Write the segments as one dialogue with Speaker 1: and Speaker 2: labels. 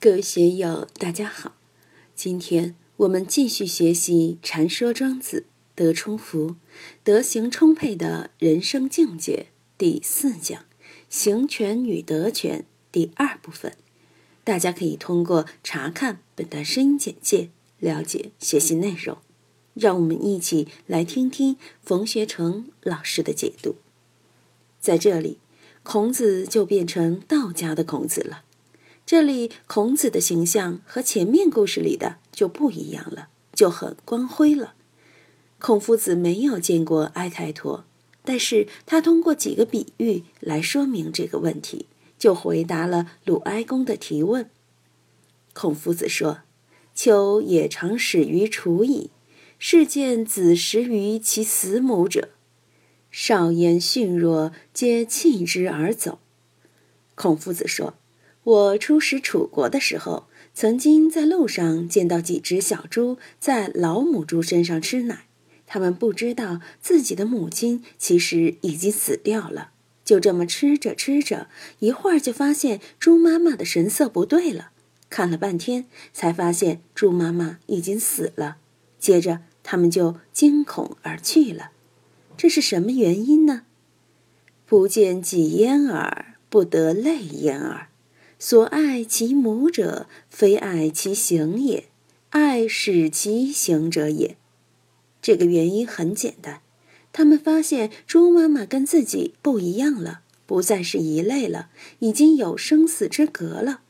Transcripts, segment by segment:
Speaker 1: 各位学友，大家好！今天我们继续学习《禅说庄子》德充福、德行充沛的人生境界第四讲“行权与德权”第二部分。大家可以通过查看本段声音简介了解学习内容。让我们一起来听听冯学成老师的解读。在这里，孔子就变成道家的孔子了。这里孔子的形象和前面故事里的就不一样了，就很光辉了。孔夫子没有见过哀开陀，但是他通过几个比喻来说明这个问题，就回答了鲁哀公的提问。孔夫子说：“秋也常始于楚矣，是见子食于其死母者，少焉驯弱，皆弃之而走。”孔夫子说。我出使楚国的时候，曾经在路上见到几只小猪在老母猪身上吃奶，它们不知道自己的母亲其实已经死掉了，就这么吃着吃着，一会儿就发现猪妈妈的神色不对了，看了半天才发现猪妈妈已经死了，接着他们就惊恐而去了。这是什么原因呢？不见己焉耳，不得泪焉耳。所爱其母者，非爱其行也，爱使其行者也。这个原因很简单，他们发现猪妈妈跟自己不一样了，不再是一类了，已经有生死之隔了。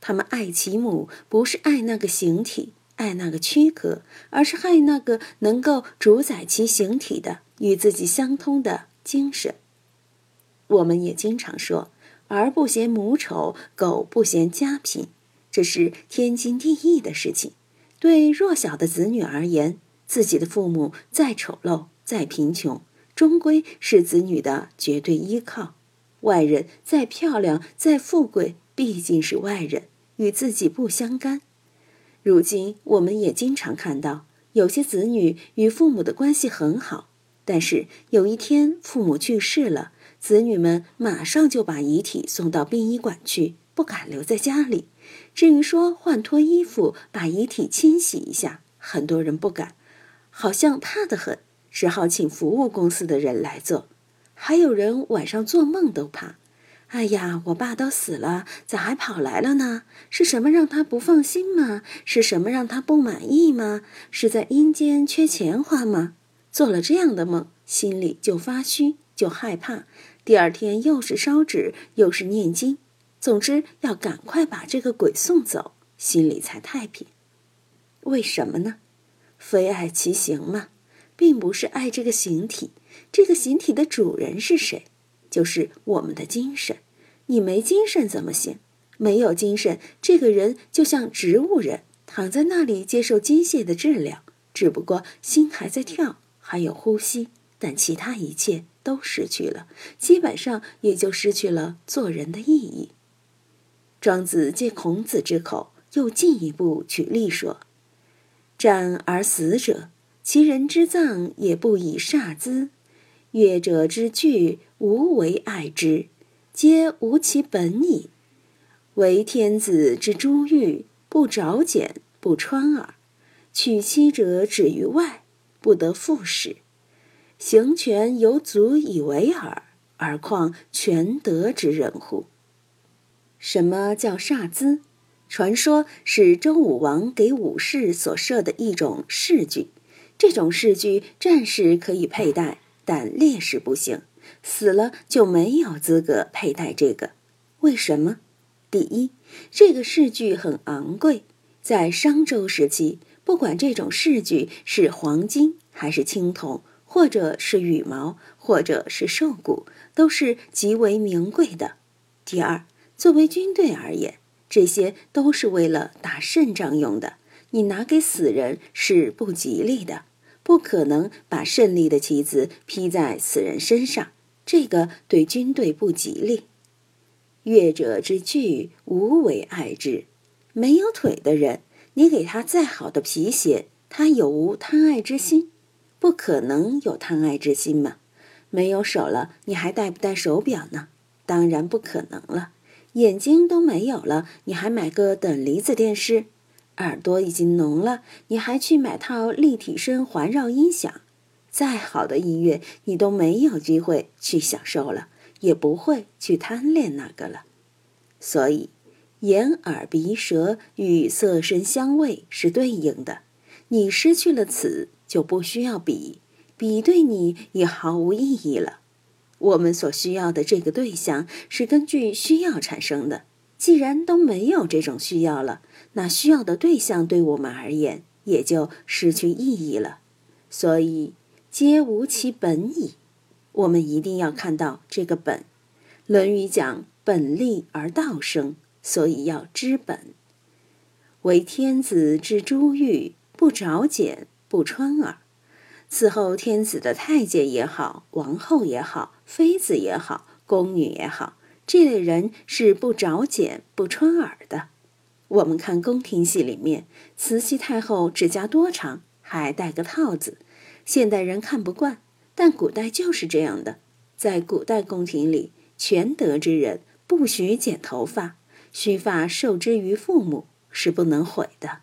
Speaker 1: 他们爱其母，不是爱那个形体，爱那个躯壳，而是爱那个能够主宰其形体的与自己相通的精神。我们也经常说。儿不嫌母丑，狗不嫌家贫，这是天经地义的事情。对弱小的子女而言，自己的父母再丑陋、再贫穷，终归是子女的绝对依靠。外人再漂亮、再富贵，毕竟是外人，与自己不相干。如今，我们也经常看到，有些子女与父母的关系很好，但是有一天父母去世了。子女们马上就把遗体送到殡仪馆去，不敢留在家里。至于说换脱衣服、把遗体清洗一下，很多人不敢，好像怕得很，只好请服务公司的人来做。还有人晚上做梦都怕。哎呀，我爸都死了，咋还跑来了呢？是什么让他不放心吗？是什么让他不满意吗？是在阴间缺钱花吗？做了这样的梦，心里就发虚，就害怕。第二天又是烧纸，又是念经，总之要赶快把这个鬼送走，心里才太平。为什么呢？非爱其形嘛，并不是爱这个形体。这个形体的主人是谁？就是我们的精神。你没精神怎么行？没有精神，这个人就像植物人，躺在那里接受机械的治疗，只不过心还在跳，还有呼吸，但其他一切。都失去了，基本上也就失去了做人的意义。庄子借孔子之口，又进一步举例说：“战而死者，其人之葬也不以煞资；乐者之具，无为爱之，皆无其本矣。为天子之珠玉，不着简，不穿耳。娶妻者止于外，不得复使。”行权犹足以为耳，而况全德之人乎？什么叫煞资？传说是周武王给武士所设的一种饰具。这种饰具战士可以佩戴，但烈士不行，死了就没有资格佩戴这个。为什么？第一，这个饰具很昂贵，在商周时期，不管这种饰具是黄金还是青铜。或者是羽毛，或者是兽骨，都是极为名贵的。第二，作为军队而言，这些都是为了打胜仗用的。你拿给死人是不吉利的，不可能把胜利的旗子披在死人身上，这个对军队不吉利。乐者之具，无为爱之。没有腿的人，你给他再好的皮鞋，他有无贪爱之心？不可能有贪爱之心嘛？没有手了，你还戴不戴手表呢？当然不可能了。眼睛都没有了，你还买个等离子电视？耳朵已经聋了，你还去买套立体声环绕音响？再好的音乐，你都没有机会去享受了，也不会去贪恋那个了。所以，眼耳鼻舌与色声香味是对应的。你失去了此，就不需要比，比对你也毫无意义了。我们所需要的这个对象是根据需要产生的。既然都没有这种需要了，那需要的对象对我们而言也就失去意义了。所以。皆无其本矣。我们一定要看到这个本。《论语》讲“本立而道生”，所以要知本。为天子之珠玉，不着简，不穿耳。伺候天子的太监也好，王后也好，妃子也好，宫女也好，这类人是不着简、不穿耳的。我们看宫廷戏里面，慈禧太后指甲多长，还戴个套子。现代人看不惯，但古代就是这样的。在古代宫廷里，全德之人不许剪头发，须发受之于父母，是不能毁的。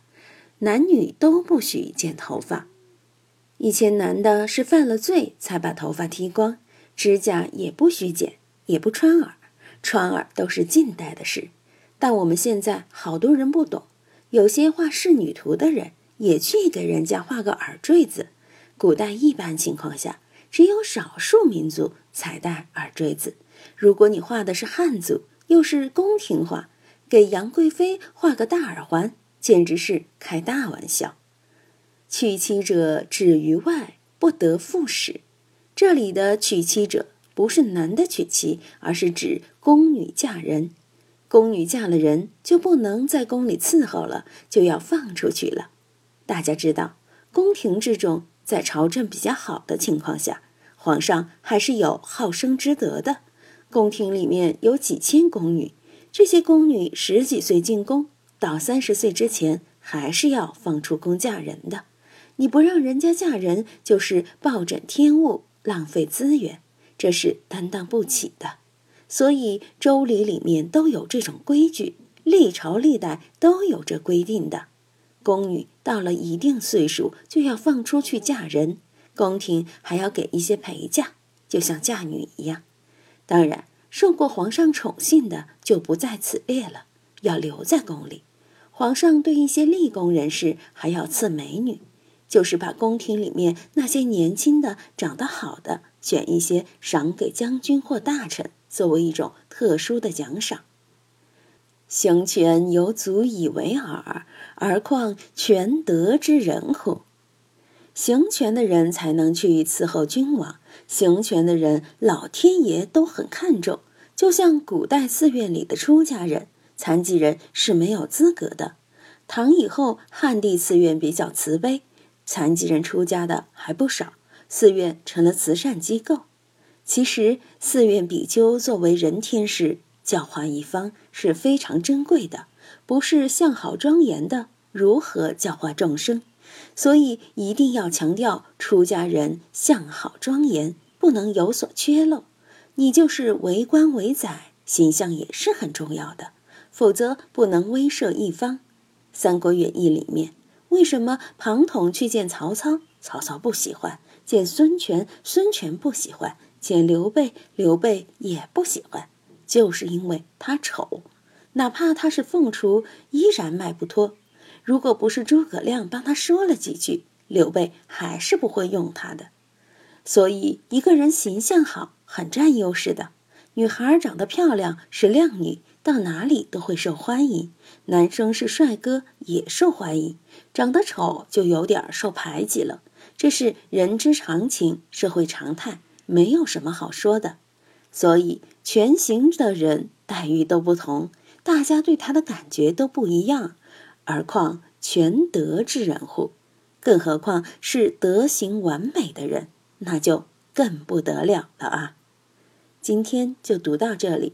Speaker 1: 男女都不许剪头发。以前男的是犯了罪才把头发剃光，指甲也不许剪，也不穿耳，穿耳都是近代的事。但我们现在好多人不懂，有些画仕女图的人也去给人家画个耳坠子。古代一般情况下，只有少数民族才戴耳坠子。如果你画的是汉族，又是宫廷画，给杨贵妃画个大耳环，简直是开大玩笑。娶妻者止于外，不得复使。这里的娶妻者不是男的娶妻，而是指宫女嫁人。宫女嫁了人，就不能在宫里伺候了，就要放出去了。大家知道，宫廷之中。在朝政比较好的情况下，皇上还是有好生之德的。宫廷里面有几千宫女，这些宫女十几岁进宫，到三十岁之前还是要放出宫嫁人的。你不让人家嫁人，就是暴殄天物，浪费资源，这是担当不起的。所以《周礼》里面都有这种规矩，历朝历代都有这规定的。宫女到了一定岁数就要放出去嫁人，宫廷还要给一些陪嫁，就像嫁女一样。当然，受过皇上宠幸的就不在此列了，要留在宫里。皇上对一些立功人士还要赐美女，就是把宫廷里面那些年轻的、长得好的，选一些赏给将军或大臣，作为一种特殊的奖赏。行权犹足以为耳，而况全德之人乎？行权的人才能去伺候君王，行权的人老天爷都很看重。就像古代寺院里的出家人，残疾人是没有资格的。唐以后，汉地寺院比较慈悲，残疾人出家的还不少，寺院成了慈善机构。其实，寺院比丘作为人天使。教化一方是非常珍贵的，不是相好庄严的，如何教化众生？所以一定要强调出家人相好庄严，不能有所缺漏。你就是为官为宰，形象也是很重要的，否则不能威慑一方。《三国演义》里面，为什么庞统去见曹操，曹操不喜欢；见孙权，孙权不喜欢；见刘备，刘备也不喜欢。就是因为他丑，哪怕他是凤雏，依然迈不脱。如果不是诸葛亮帮他说了几句，刘备还是不会用他的。所以，一个人形象好，很占优势的。女孩长得漂亮是靓女，到哪里都会受欢迎；男生是帅哥也受欢迎，长得丑就有点受排挤了。这是人之常情，社会常态，没有什么好说的。所以，全行的人待遇都不同，大家对他的感觉都不一样，而况全德之人乎？更何况是德行完美的人，那就更不得了了啊！今天就读到这里，